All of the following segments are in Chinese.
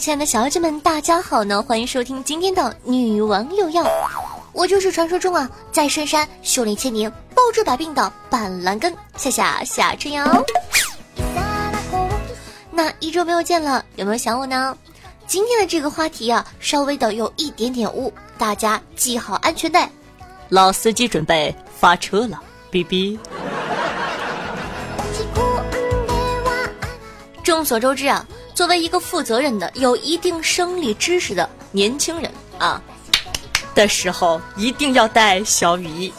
亲爱的小姐们，大家好呢！欢迎收听今天的《女王又要》，我就是传说中啊，在深山修炼千年、包治百病的板蓝根，夏夏夏春瑶。那一周没有见了，有没有想我呢？今天的这个话题啊，稍微的有一点点污，大家系好安全带。老司机准备发车了哔哔。众所周知啊，作为一个负责任的、有一定生理知识的年轻人啊，的时候一定要带小雨衣。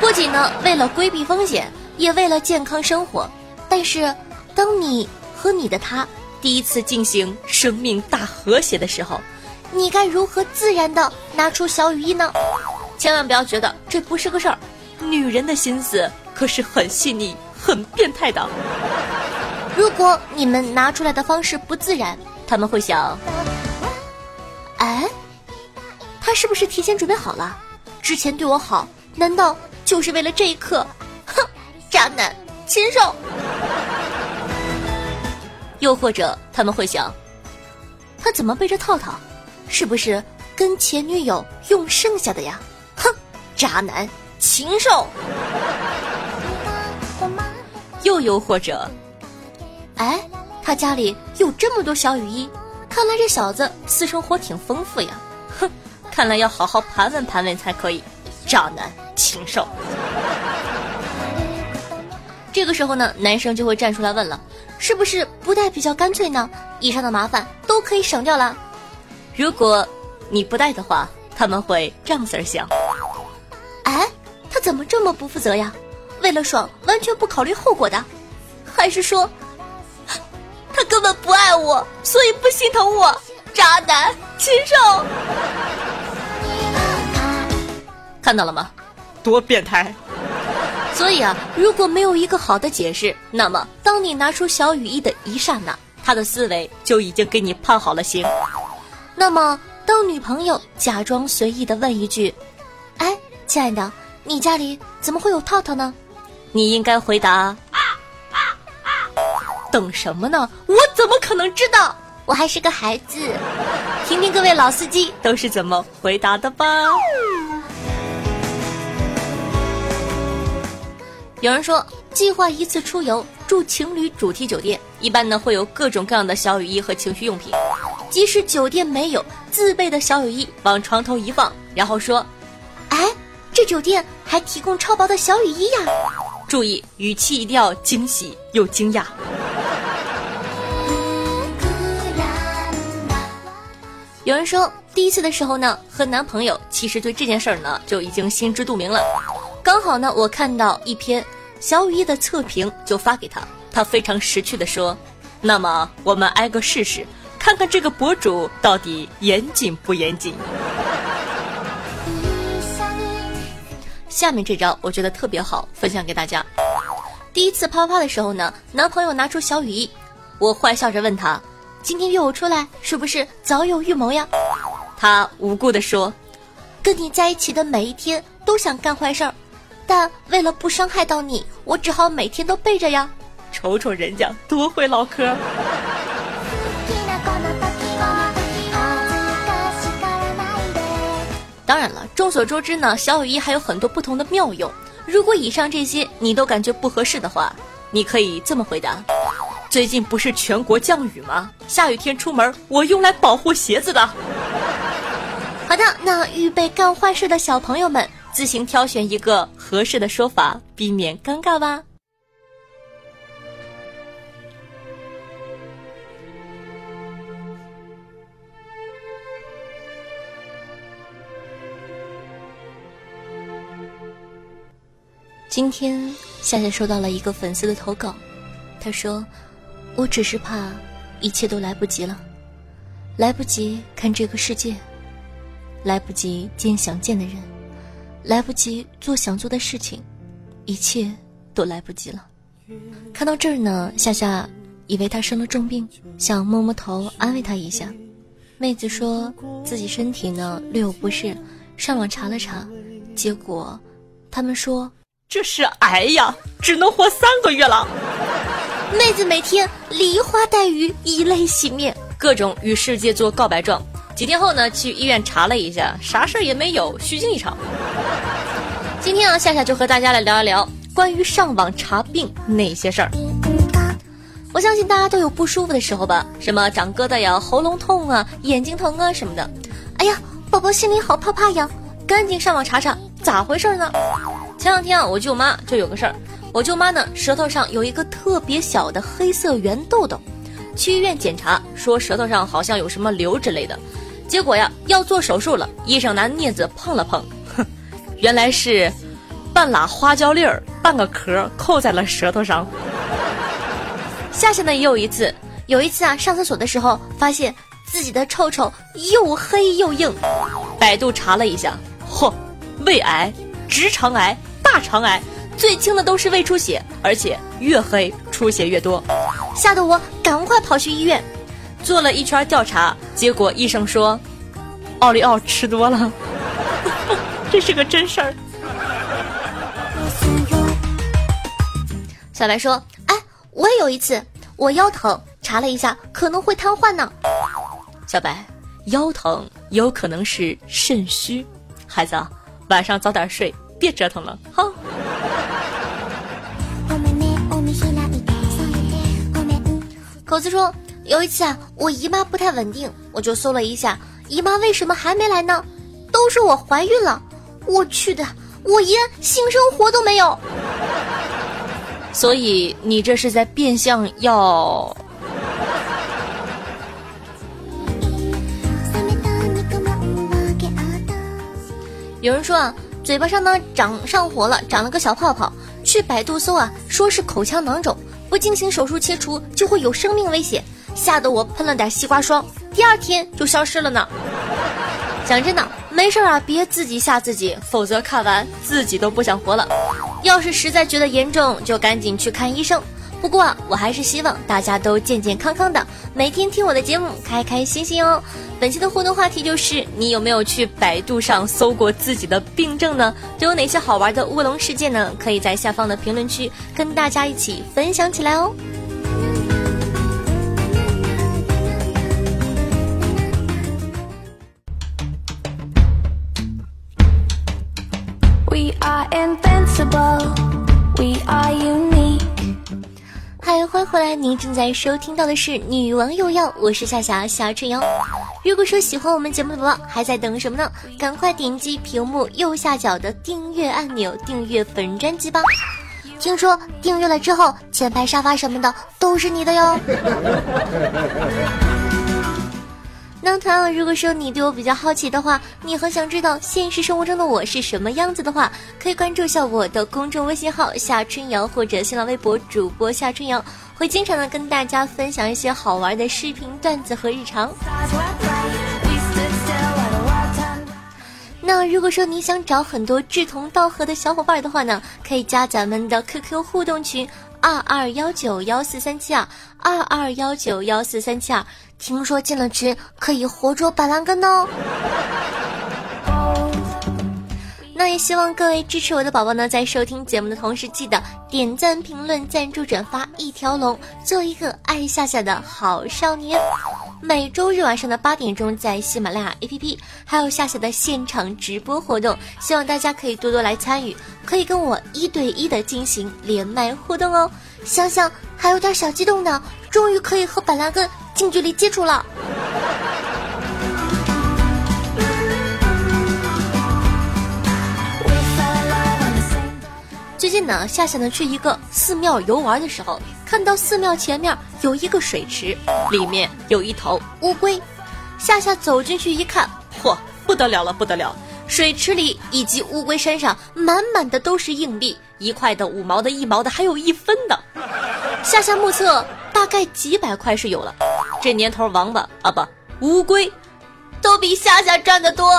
不仅呢为了规避风险，也为了健康生活。但是，当你和你的他第一次进行生命大和谐的时候，你该如何自然的拿出小雨衣呢？千万不要觉得这不是个事儿，女人的心思可是很细腻、很变态的。如果你们拿出来的方式不自然，他们会想：哎，他是不是提前准备好了？之前对我好，难道就是为了这一刻？哼，渣男，禽兽！又或者他们会想：他怎么背着套套？是不是跟前女友用剩下的呀？哼，渣男，禽兽！又又或者。哎，他家里有这么多小雨衣，看来这小子私生活挺丰富呀。哼，看来要好好盘问盘问才可以。渣男，禽兽。这个时候呢，男生就会站出来问了：是不是不带比较干脆呢？以上的麻烦都可以省掉了。如果你不带的话，他们会这样子想：哎，他怎么这么不负责呀？为了爽，完全不考虑后果的，还是说？他根本不爱我，所以不心疼我，渣男，禽兽！看到了吗？多变态！所以啊，如果没有一个好的解释，那么当你拿出小雨衣的一刹那，他的思维就已经给你判好了刑。那么，当女朋友假装随意的问一句：“哎，亲爱的，你家里怎么会有套套呢？”你应该回答。等什么呢？我怎么可能知道？我还是个孩子。听听各位老司机都是怎么回答的吧。有人说，计划一次出游住情侣主题酒店，一般呢会有各种各样的小雨衣和情趣用品。即使酒店没有自备的小雨衣，往床头一放，然后说：“哎，这酒店还提供超薄的小雨衣呀！”注意语气一定要惊喜又惊讶。有人说，第一次的时候呢，和男朋友其实对这件事儿呢就已经心知肚明了。刚好呢，我看到一篇小雨衣的测评，就发给他。他非常识趣的说：“那么我们挨个试试，看看这个博主到底严谨不严谨。”下面这招我觉得特别好，分享给大家。第一次啪啪啪的时候呢，男朋友拿出小雨衣，我坏笑着问他。今天约我出来，是不是早有预谋呀？他无辜地说：“跟你在一起的每一天都想干坏事儿，但为了不伤害到你，我只好每天都背着呀。”瞅瞅人家多会唠嗑。当然了，众所周知呢，小雨衣还有很多不同的妙用。如果以上这些你都感觉不合适的话，你可以这么回答。最近不是全国降雨吗？下雨天出门，我用来保护鞋子的。好的，那预备干坏事的小朋友们，自行挑选一个合适的说法，避免尴尬吧。今天夏夏收到了一个粉丝的投稿，他说：“我只是怕一切都来不及了，来不及看这个世界，来不及见想见的人，来不及做想做的事情，一切都来不及了。”看到这儿呢，夏夏以为他生了重病，想摸摸头安慰他一下。妹子说自己身体呢略有不适，上网查了查，结果他们说。这是癌呀，只能活三个月了。妹子每天梨花带雨，以泪洗面，各种与世界做告白状。几天后呢，去医院查了一下，啥事儿也没有，虚惊一场。今天啊，夏夏就和大家来聊一聊关于上网查病那些事儿。我相信大家都有不舒服的时候吧，什么长疙瘩呀、喉咙痛啊、眼睛疼啊什么的。哎呀，宝宝心里好怕怕呀，赶紧上网查查咋回事呢？前两天啊，我舅妈就有个事儿。我舅妈呢，舌头上有一个特别小的黑色圆痘痘，去医院检查，说舌头上好像有什么瘤之类的。结果呀，要做手术了，医生拿镊子碰了碰，哼，原来是半拉花椒粒儿，半个壳扣在了舌头上。夏夏呢也有一次，有一次啊，上厕所的时候发现自己的臭臭又黑又硬，百度查了一下，嚯，胃癌、直肠癌。大肠癌最轻的都是胃出血，而且越黑出血越多，吓得我赶快跑去医院，做了一圈调查，结果医生说，奥利奥吃多了，这是个真事儿。小白说：“哎，我也有一次，我腰疼，查了一下，可能会瘫痪呢。”小白，腰疼有可能是肾虚，孩子，晚上早点睡。别折腾了，哈。口子说，有一次啊，我姨妈不太稳定，我就搜了一下，姨妈为什么还没来呢？都说我怀孕了，我去的，我爷性生活都没有。所以你这是在变相要？有人说啊。嘴巴上呢长上火了，长了个小泡泡。去百度搜啊，说是口腔囊肿，不进行手术切除就会有生命危险，吓得我喷了点西瓜霜，第二天就消失了呢。讲真的，没事啊，别自己吓自己，否则看完自己都不想活了。要是实在觉得严重，就赶紧去看医生。不过啊，我还是希望大家都健健康康的，每天听我的节目，开开心心哦。本期的互动话题就是：你有没有去百度上搜过自己的病症呢？都有哪些好玩的乌龙事件呢？可以在下方的评论区跟大家一起分享起来哦。We are invincible. We are unique. 欢迎回来！您正在收听到的是《女王又要》，我是夏夏夏春瑶。如果说喜欢我们节目的宝宝，还在等什么呢？赶快点击屏幕右下角的订阅按钮，订阅本专辑吧。听说订阅了之后，前排沙发什么的都是你的哟。那同样，如果说你对我比较好奇的话，你很想知道现实生活中的我是什么样子的话，可以关注一下我的公众微信号夏春瑶或者新浪微博主播夏春瑶，会经常的跟大家分享一些好玩的视频段子和日常。那如果说你想找很多志同道合的小伙伴的话呢，可以加咱们的 QQ 互动群二二幺九幺四三七二二二幺九幺四三七二。听说进了群可以活捉板蓝根哦。那也希望各位支持我的宝宝呢，在收听节目的同时，记得点赞、评论、赞助、转发一条龙，做一个爱夏夏的好少年。每周日晚上的八点钟，在喜马拉雅 APP 还有夏夏的现场直播活动，希望大家可以多多来参与，可以跟我一对一的进行连麦互动哦。想想还有点小激动呢，终于可以和板蓝根。近距离接触了。近呢，夏夏呢去一个寺庙游玩的时候，看到寺庙前面有一个水池，里面有一头乌龟。夏夏走进去一看，嚯，不得了了，不得了！水池里以及乌龟身上满满的都是硬币，一块的、五毛的、一毛的，还有一分的。夏夏目测大概几百块是有了。这年头，王八啊不，乌龟都比夏夏赚得多。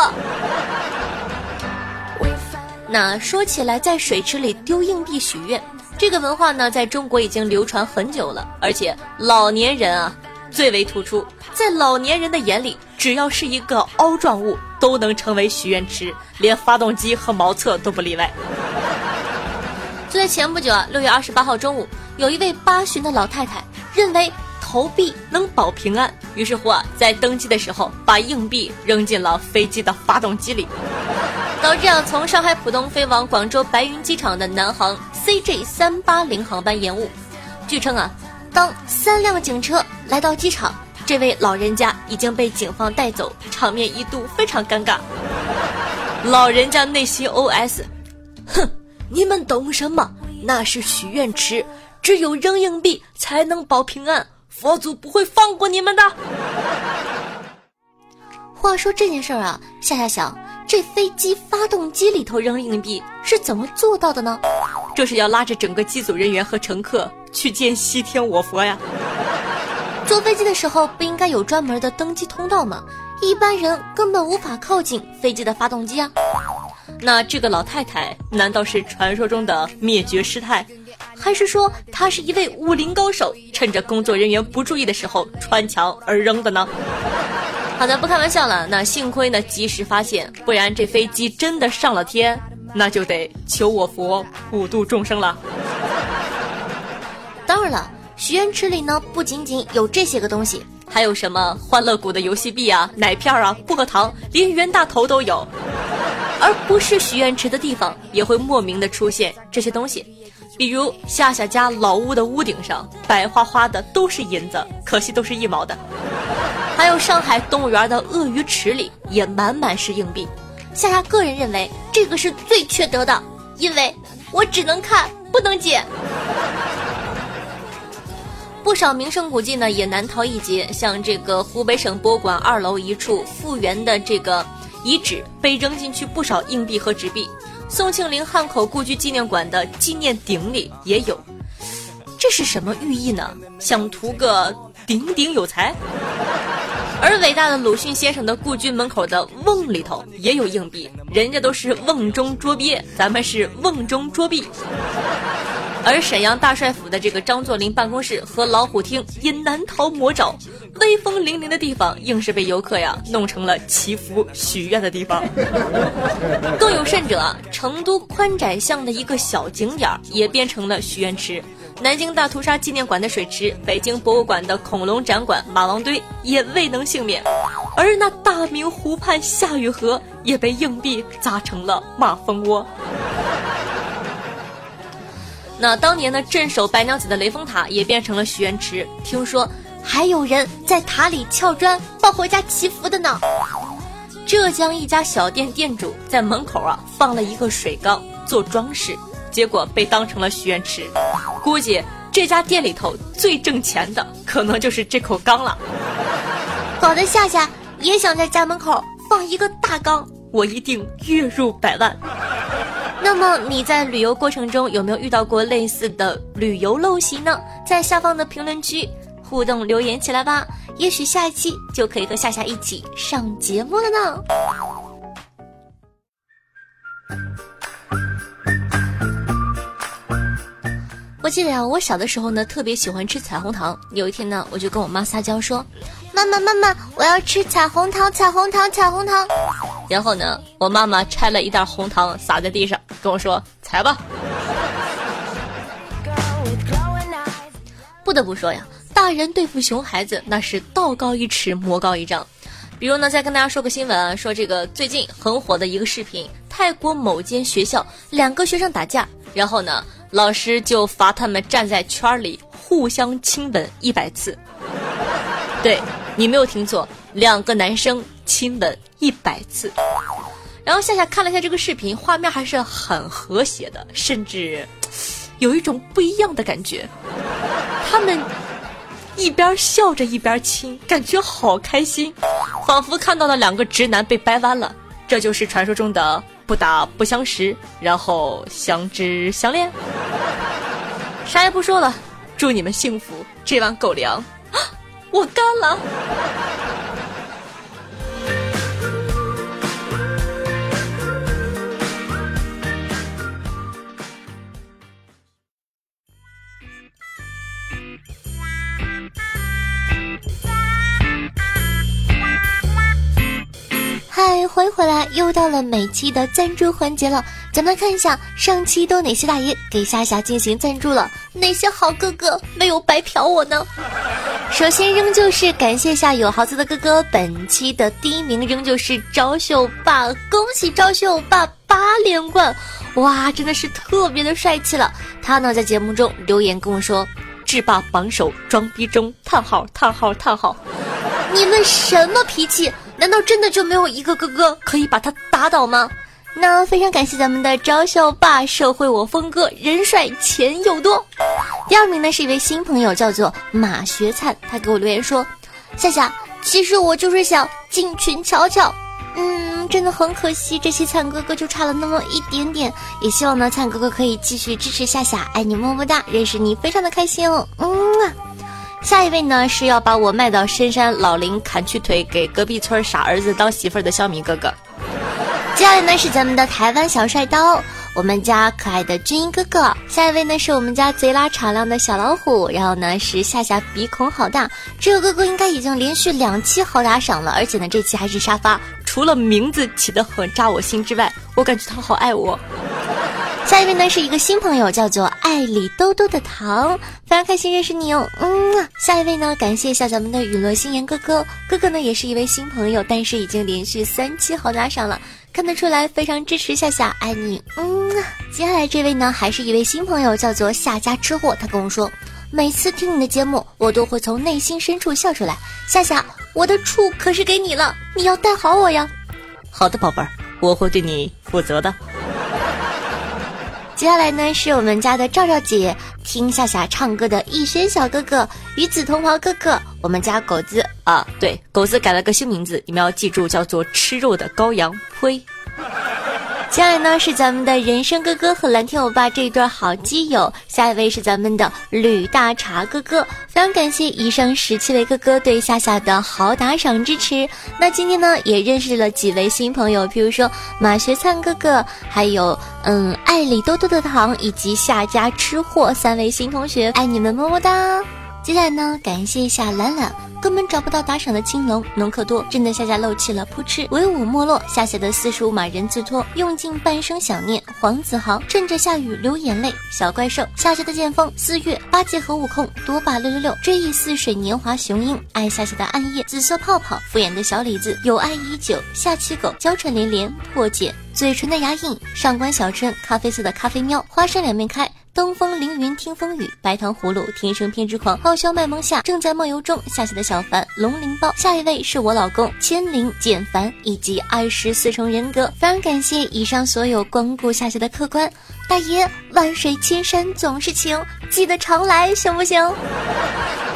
那说起来，在水池里丢硬币许愿，这个文化呢，在中国已经流传很久了，而且老年人啊最为突出。在老年人的眼里，只要是一个凹状物，都能成为许愿池，连发动机和茅厕都不例外。就在前不久啊，六月二十八号中午，有一位八旬的老太太认为投币能保平安，于是乎啊，在登机的时候把硬币扔进了飞机的发动机里，导致啊从上海浦东飞往广州白云机场的南航 CJ 三八零航班延误。据称啊，当三辆警车来到机场。这位老人家已经被警方带走，场面一度非常尴尬。老人家内心 OS：哼，你们懂什么？那是许愿池，只有扔硬币才能保平安，佛祖不会放过你们的。话说这件事儿啊，夏夏想，这飞机发动机里头扔硬币是怎么做到的呢？这是要拉着整个机组人员和乘客去见西天我佛呀？坐飞机的时候不应该有专门的登机通道吗？一般人根本无法靠近飞机的发动机啊。那这个老太太难道是传说中的灭绝师太，还是说她是一位武林高手，趁着工作人员不注意的时候穿墙而扔的呢？好的，不开玩笑了。那幸亏呢及时发现，不然这飞机真的上了天，那就得求我佛普度众生了。当然了。许愿池里呢，不仅仅有这些个东西，还有什么欢乐谷的游戏币啊、奶片啊、薄荷糖，连袁大头都有。而不是许愿池的地方，也会莫名的出现这些东西，比如夏夏家老屋的屋顶上，白花花的都是银子，可惜都是一毛的。还有上海动物园的鳄鱼池里，也满满是硬币。夏夏个人认为，这个是最缺德的，因为我只能看，不能捡。不少名胜古迹呢也难逃一劫，像这个湖北省博物馆二楼一处复原的这个遗址，被扔进去不少硬币和纸币。宋庆龄汉口故居纪念馆的纪念鼎里也有，这是什么寓意呢？想图个鼎鼎有才？而伟大的鲁迅先生的故居门口的瓮里头也有硬币，人家都是瓮中捉鳖，咱们是瓮中捉币。而沈阳大帅府的这个张作霖办公室和老虎厅也难逃魔爪，威风凛凛的地方硬是被游客呀弄成了祈福许愿的地方。更有甚者，成都宽窄巷的一个小景点也变成了许愿池，南京大屠杀纪念馆的水池，北京博物馆的恐龙展馆马王堆也未能幸免，而那大明湖畔夏雨荷也被硬币砸成了马蜂窝。那当年呢，镇守白娘子的雷峰塔也变成了许愿池。听说还有人在塔里撬砖抱回家祈福的呢。浙江一家小店店主在门口啊放了一个水缸做装饰，结果被当成了许愿池。估计这家店里头最挣钱的可能就是这口缸了。搞得夏夏也想在家门口放一个大缸，我一定月入百万。那么你在旅游过程中有没有遇到过类似的旅游陋习呢？在下方的评论区互动留言起来吧，也许下一期就可以和夏夏一起上节目了呢。我记得呀，我小的时候呢，特别喜欢吃彩虹糖。有一天呢，我就跟我妈撒娇说：“妈妈，妈妈，我要吃彩虹糖，彩虹糖，彩虹糖。”然后呢，我妈妈拆了一袋红糖撒在地上，跟我说：“采吧。”不得不说呀，大人对付熊孩子那是道高一尺，魔高一丈。比如呢，再跟大家说个新闻啊，说这个最近很火的一个视频，泰国某间学校两个学生打架，然后呢。老师就罚他们站在圈里互相亲吻一百次。对你没有听错，两个男生亲吻一百次。然后夏夏看了一下这个视频，画面还是很和谐的，甚至有一种不一样的感觉。他们一边笑着一边亲，感觉好开心，仿佛看到了两个直男被掰弯了。这就是传说中的不打不相识，然后相知相恋。啥也不说了，祝你们幸福。这碗狗粮，我干了。嗨，欢迎回来！又到了每期的赞助环节了，咱们来看一下上期都哪些大爷给夏夏进行赞助了，哪些好哥哥没有白嫖我呢？首先仍旧是感谢下有豪子的哥哥，本期的第一名仍旧是昭秀霸，恭喜昭秀霸八连冠！哇，真的是特别的帅气了。他呢在节目中留言跟我说：“制霸榜首，装逼中，叹号叹号叹号。”你们什么脾气？难道真的就没有一个哥哥可以把他打倒吗？那非常感谢咱们的招秀霸，社会我峰哥，人帅钱又多。第二名呢是一位新朋友，叫做马学灿，他给我留言说：夏夏，其实我就是想进群瞧瞧。嗯，真的很可惜，这期灿哥哥就差了那么一点点。也希望呢，灿哥哥可以继续支持夏夏，爱你么么哒，认识你非常的开心哦。嗯啊。下一位呢是要把我卖到深山老林砍去腿，给隔壁村傻儿子当媳妇儿的小米哥哥。接下来呢是咱们的台湾小帅刀，我们家可爱的军音哥哥。下一位呢是我们家贼拉敞亮的小老虎，然后呢是夏夏鼻孔好大，这个哥哥应该已经连续两期好打赏了，而且呢这期还是沙发。除了名字起得很扎我心之外，我感觉他好爱我。下一位呢是一个新朋友，叫做爱里兜兜的糖，非常开心认识你哦。嗯，下一位呢，感谢一下咱们的雨落心言哥哥，哥哥呢也是一位新朋友，但是已经连续三期好打赏了，看得出来非常支持夏夏，爱你。嗯，接下来这位呢还是一位新朋友，叫做夏家吃货，他跟我说，每次听你的节目，我都会从内心深处笑出来。夏夏，我的处可是给你了，你要带好我呀。好的，宝贝儿，我会对你负责的。接下来呢，是我们家的赵赵姐听夏夏唱歌的逸轩小哥哥、与子同袍哥哥，我们家狗子啊，对，狗子改了个新名字，你们要记住，叫做吃肉的羔羊。呸。接下来呢是咱们的人生哥哥和蓝天欧巴这一对好基友，下一位是咱们的吕大茶哥哥，非常感谢以上十七位哥哥对夏夏的好打赏支持。那今天呢也认识了几位新朋友，譬如说马学灿哥哥，还有嗯爱里多多的糖以及夏家吃货三位新同学，爱你们么么哒。接下来呢感谢一下懒懒。根本找不到打赏的青龙，农克多真的夏夏漏气了，扑哧，唯我没落。夏夏的四十五码人字拖，用尽半生想念。黄子豪趁着下雨流眼泪。小怪兽夏夏的剑锋，四月八戒和悟空，多霸六六六，追忆似水年华雄鹰。爱夏夏的暗夜，紫色泡泡，敷衍的小李子，有爱已久。下期狗娇喘连连，破茧，嘴唇的牙印。上官小春，咖啡色的咖啡喵，花生两面开。东风凌云听风雨，白糖葫芦天生偏执狂，傲笑卖萌下正在梦游中。下期的小凡龙鳞包，下一位是我老公千灵简凡以及二十四重人格。非常感谢以上所有光顾下期的客官大爷，万水千山总是情，记得常来行不行？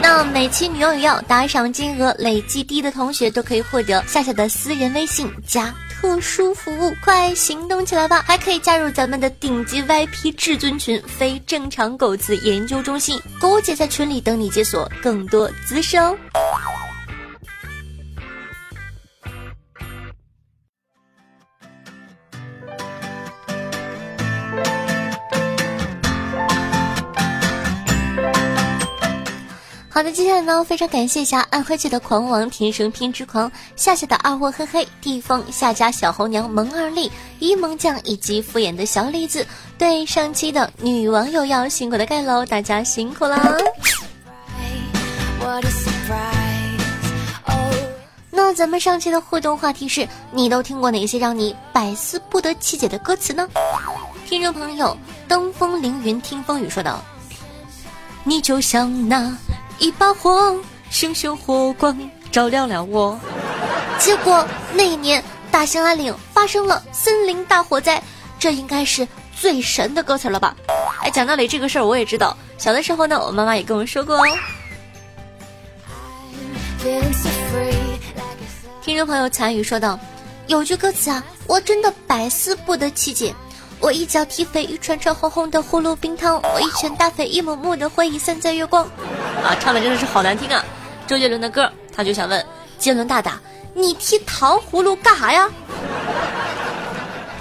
那每期女友要打赏金额累计低的同学都可以获得夏夏的私人微信加。特殊服务，快行动起来吧！还可以加入咱们的顶级 VIP 至尊群，非正常狗子研究中心，狗姐在群里等你解锁更多姿势哦。好的，接下来呢，非常感谢一下暗黑界的狂王天生偏执狂夏夏的二货嘿嘿地方夏家小红娘萌二丽一萌酱以及敷衍的小李子，对上期的女网友要辛苦的盖楼，大家辛苦啦！那咱们上期的互动话题是你都听过哪些让你百思不得其解的歌词呢？听众朋友登峰凌云听风雨说道：“你就像那。”一把火，熊熊火光照亮了我。结果那一年，大兴安岭发生了森林大火灾，这应该是最神的歌词了吧？哎，讲道理，这个事儿我也知道。小的时候呢，我妈妈也跟我说过哦。听众朋友残雨说道：“有句歌词啊，我真的百思不得其解。我一脚踢飞一串串红红的葫芦冰糖，我一拳打飞一幕幕的回忆散在月光。啊，唱的真的是好难听啊！周杰伦的歌，他就想问杰伦大大，你踢糖葫芦干啥呀？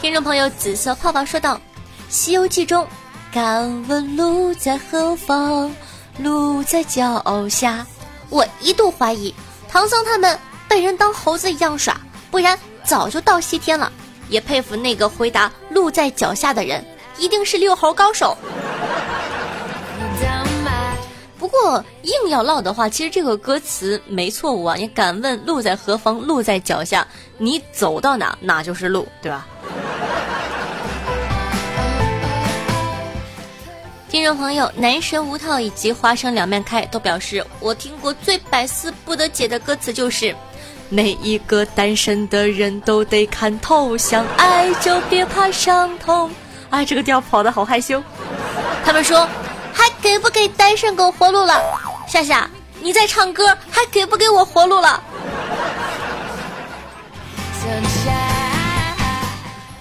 听众朋友，紫色泡泡说道，《西游记》中，敢问路在何方？路在脚下。我一度怀疑唐僧他们被人当猴子一样耍，不然早就到西天了。也佩服那个回答“路在脚下”的人，一定是六猴高手。不过硬要唠的话，其实这个歌词没错误啊！你敢问路在何方？路在脚下，你走到哪，哪就是路，对吧？听众朋友，男神无套以及花生两面开都表示，我听过最百思不得解的歌词就是。每一个单身的人都得看透，想爱就别怕伤痛。哎，这个调跑的好害羞。他们说，还给不给单身狗活路了？夏夏，你在唱歌，还给不给我活路了？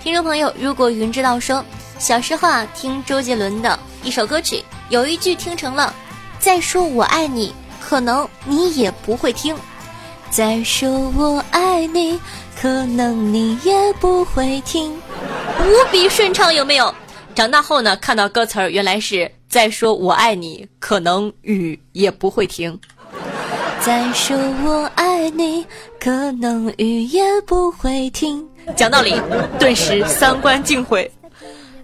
听众朋友，如果云知道说，小时候啊，听周杰伦的一首歌曲，有一句听成了“再说我爱你”，可能你也不会听。再说我爱你，可能你也不会听，无比顺畅，有没有？长大后呢，看到歌词儿，原来是再说我爱你，可能雨也不会停。再说我爱你，可能雨也不会停。讲道理，顿时三观尽毁。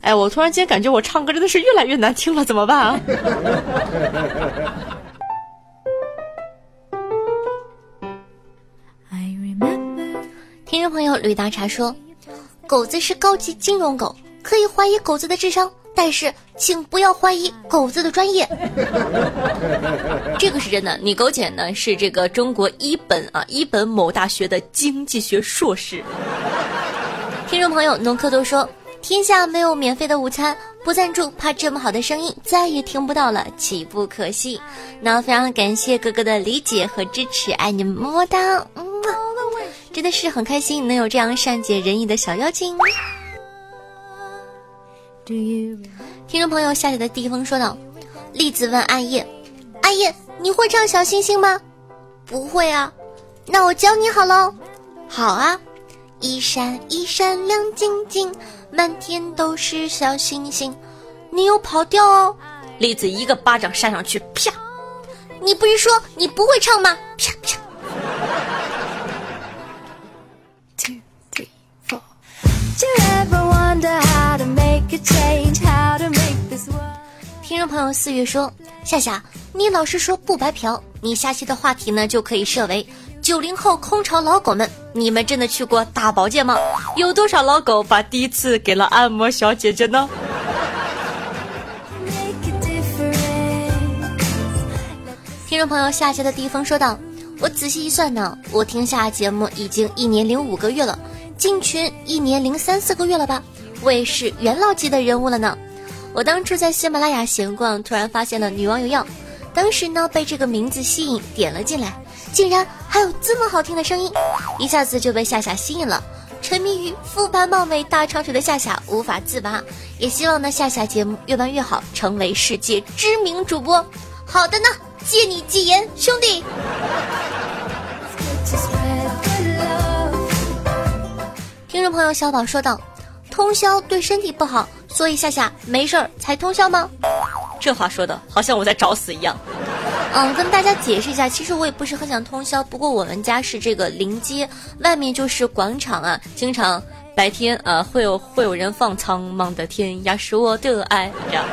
哎，我突然间感觉我唱歌真的是越来越难听了，怎么办啊？听众朋友吕大茶说：“狗子是高级金融狗，可以怀疑狗子的智商，但是请不要怀疑狗子的专业。这个是真的。你狗姐呢是这个中国一本啊一本某大学的经济学硕士。”听众朋友农科都说：“天下没有免费的午餐，不赞助怕这么好的声音再也听不到了，岂不可惜？”那非常感谢哥哥的理解和支持，爱你们么么哒。嗯。真的是很开心能有这样善解人意的小妖精。听众朋友夏夏的地风说道：“栗子问暗夜，暗夜你会唱小星星吗？不会啊，那我教你好喽。好啊，一闪一闪亮晶晶，满天都是小星星。你又跑调哦。栗子一个巴掌扇上去，啪！你不是说你不会唱吗？啪啪。”听众朋友四月说：“夏夏，你老是说不白嫖，你下期的话题呢就可以设为九零后空巢老狗们，你们真的去过大保健吗？有多少老狗把第一次给了按摩小姐姐呢？”听众朋友夏夏的地方说道：“我仔细一算呢，我听下节目已经一年零五个月了。”进群一年零三四个月了吧，我也是元老级的人物了呢。我当初在喜马拉雅闲逛，突然发现了女网友要，当时呢被这个名字吸引，点了进来，竟然还有这么好听的声音，一下子就被夏夏吸引了，沉迷于肤白貌美大长腿的夏夏无法自拔。也希望呢夏夏节目越办越好，成为世界知名主播。好的呢，借你吉言，兄弟。听众朋友小宝说道：“通宵对身体不好，所以夏夏没事儿才通宵吗？”这话说的好像我在找死一样。嗯，跟大家解释一下，其实我也不是很想通宵，不过我们家是这个临街，外面就是广场啊，经常白天啊会有会有人放《苍茫的天涯是我的爱》这样，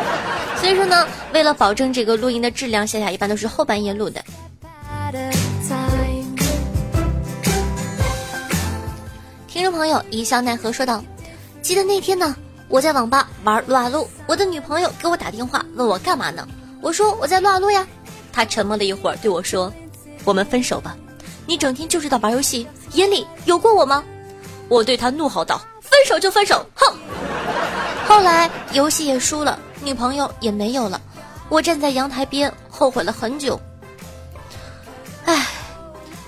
所以说呢，为了保证这个录音的质量，夏夏一般都是后半夜录的。听众朋友一笑奈何说道：“记得那天呢，我在网吧玩撸啊撸，我的女朋友给我打电话问我干嘛呢？我说我在撸啊撸呀。她沉默了一会儿，对我说：‘我们分手吧，你整天就知道玩游戏，眼里有过我吗？’我对她怒吼道：‘分手就分手，哼！’后来游戏也输了，女朋友也没有了，我站在阳台边后悔了很久。唉，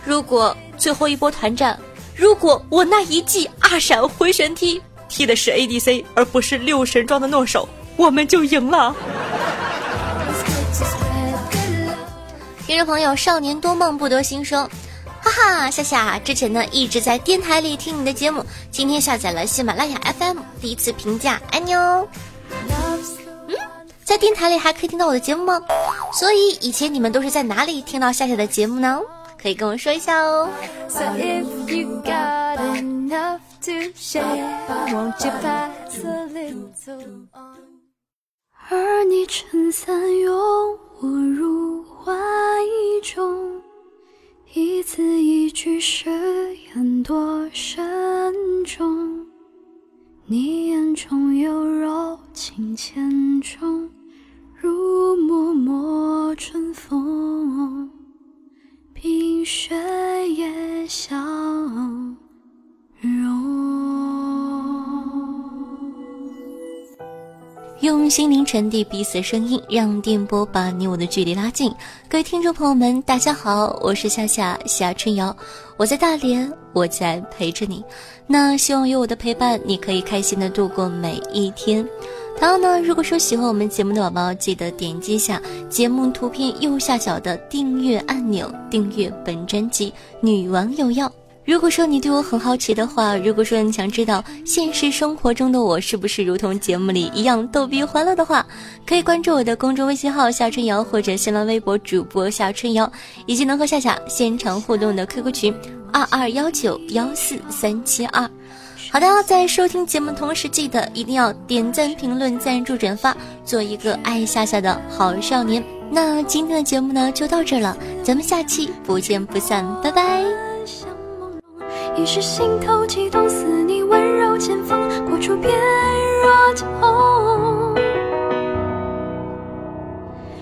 如果最后一波团战……”如果我那一记二闪回旋踢踢的是 ADC 而不是六神装的诺手，我们就赢了。听众朋友，少年多梦不得新生。哈哈，夏夏之前呢一直在电台里听你的节目，今天下载了喜马拉雅 FM，第一次评价爱你哦。嗯，在电台里还可以听到我的节目吗？所以以前你们都是在哪里听到夏夏的节目呢？可以跟我说一下哦。而你撑伞拥我入怀中。一字一句誓言多慎重，你眼中有柔情千种，如脉脉春风，雪也相融。用心灵传递彼此声音，让电波把你我的距离拉近。各位听众朋友们，大家好，我是夏夏夏春瑶，我在大连，我在陪着你。那希望有我的陪伴，你可以开心的度过每一天。然后呢，如果说喜欢我们节目的宝宝，记得点击一下节目图片右下角的订阅按钮，订阅本专辑《女王有药》。如果说你对我很好奇的话，如果说你想知道现实生活中的我是不是如同节目里一样逗比欢乐的话，可以关注我的公众微信号夏春瑶或者新浪微博主播夏春瑶，以及能和夏夏现场互动的 QQ 群二二幺九幺四三七二。好的，在收听节目同时，记得一定要点赞、评论、赞助、转发，做一个爱夏夏的好少年。那今天的节目呢，就到这了，咱们下期不见不散，拜拜。一时心头悸动，似你温柔剑锋，过处便若痛。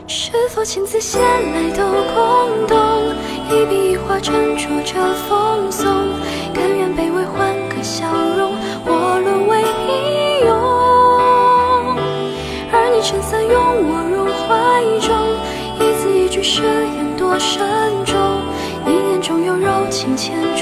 是否情字写来都空洞？一笔一画斟酌着风松，甘愿卑微换个笑容，我沦为平庸。而你撑伞拥我入怀中，一字一句誓言多慎重，你眼中有柔情千种。